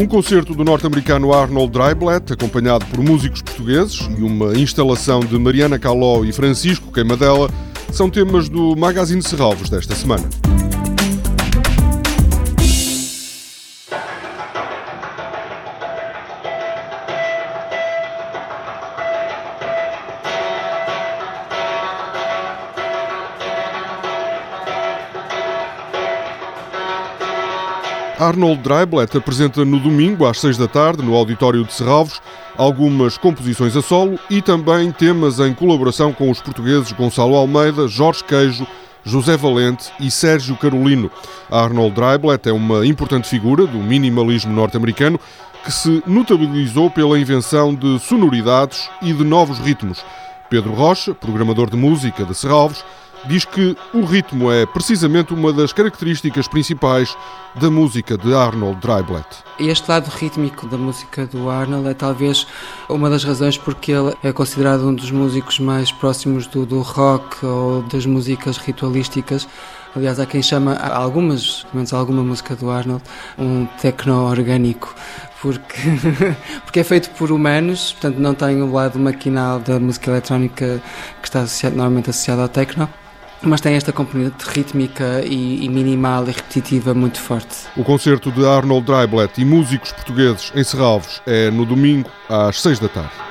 Um concerto do norte-americano Arnold Dreiblatt, acompanhado por músicos portugueses, e uma instalação de Mariana Caló e Francisco Queimadela são temas do Magazine Serralvos desta semana. Arnold Dreiblatt apresenta no domingo, às seis da tarde, no auditório de Serralvos, algumas composições a solo e também temas em colaboração com os portugueses Gonçalo Almeida, Jorge Queijo, José Valente e Sérgio Carolino. Arnold Dreiblatt é uma importante figura do minimalismo norte-americano que se notabilizou pela invenção de sonoridades e de novos ritmos. Pedro Rocha, programador de música de Serralvos, diz que o ritmo é precisamente uma das características principais da música de Arnold Dreiblatt. Este lado rítmico da música do Arnold é talvez uma das razões porque ele é considerado um dos músicos mais próximos do, do rock ou das músicas ritualísticas. Aliás, há quem chama algumas, pelo menos alguma música do Arnold, um techno orgânico, porque, porque é feito por humanos, portanto não tem o lado maquinal da música eletrónica que está associado, normalmente associado ao techno mas tem esta componente rítmica e, e, minimal e repetitiva muito forte. O concerto de Arnold Dreiblatt e músicos portugueses em Serralvos é no domingo às seis da tarde.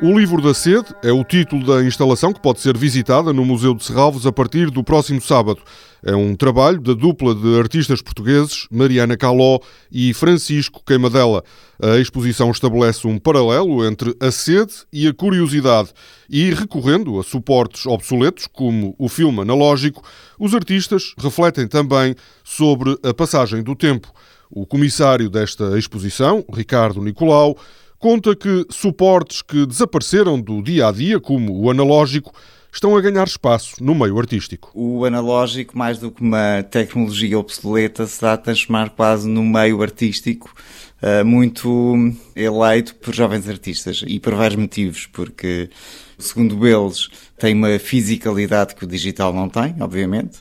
O Livro da Sede é o título da instalação que pode ser visitada no Museu de Serralvos a partir do próximo sábado. É um trabalho da dupla de artistas portugueses Mariana Caló e Francisco Queimadela. A exposição estabelece um paralelo entre a sede e a curiosidade e, recorrendo a suportes obsoletos como o filme analógico, os artistas refletem também sobre a passagem do tempo. O comissário desta exposição, Ricardo Nicolau, conta que suportes que desapareceram do dia a dia, como o analógico, estão a ganhar espaço no meio artístico. O analógico, mais do que uma tecnologia obsoleta, se dá a transformar quase no meio artístico, eh, muito eleito por jovens artistas e por vários motivos, porque, segundo eles, tem uma fisicalidade que o digital não tem, obviamente.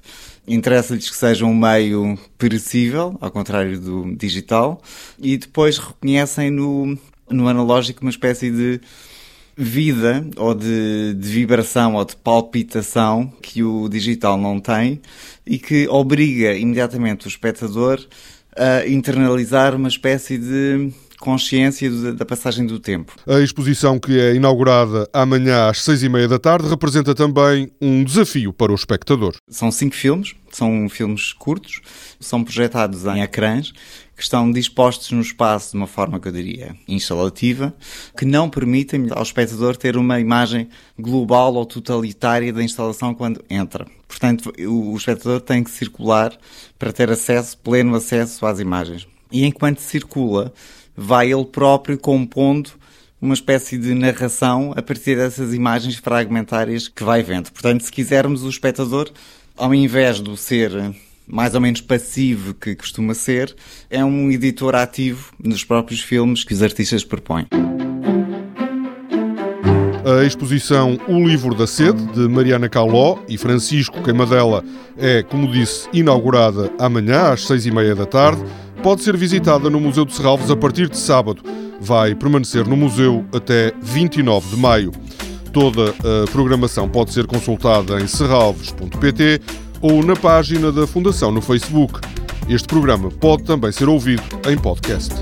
Interessa-lhes que seja um meio perecível, ao contrário do digital, e depois reconhecem no no analógico uma espécie de vida ou de, de, vibração ou de palpitação que o digital não tem e que obriga imediatamente o espectador a internalizar uma espécie de consciência da passagem do tempo. A exposição que é inaugurada amanhã às seis e meia da tarde representa também um desafio para o espectador. São cinco filmes, são filmes curtos, são projetados em ecrãs que estão dispostos no espaço de uma forma que eu diria instalativa, que não permitem ao espectador ter uma imagem global ou totalitária da instalação quando entra. Portanto, o espectador tem que circular para ter acesso, pleno acesso às imagens. E enquanto circula, vai ele próprio compondo uma espécie de narração a partir dessas imagens fragmentárias que vai vendo. Portanto, se quisermos, o espectador, ao invés de ser mais ou menos passivo que costuma ser, é um editor ativo nos próprios filmes que os artistas propõem. A exposição O Livro da Sede, de Mariana Caló e Francisco Queimadela, é, como disse, inaugurada amanhã às seis e meia da tarde pode ser visitada no Museu de Serralves a partir de sábado. Vai permanecer no museu até 29 de maio. Toda a programação pode ser consultada em serralves.pt ou na página da Fundação no Facebook. Este programa pode também ser ouvido em podcast.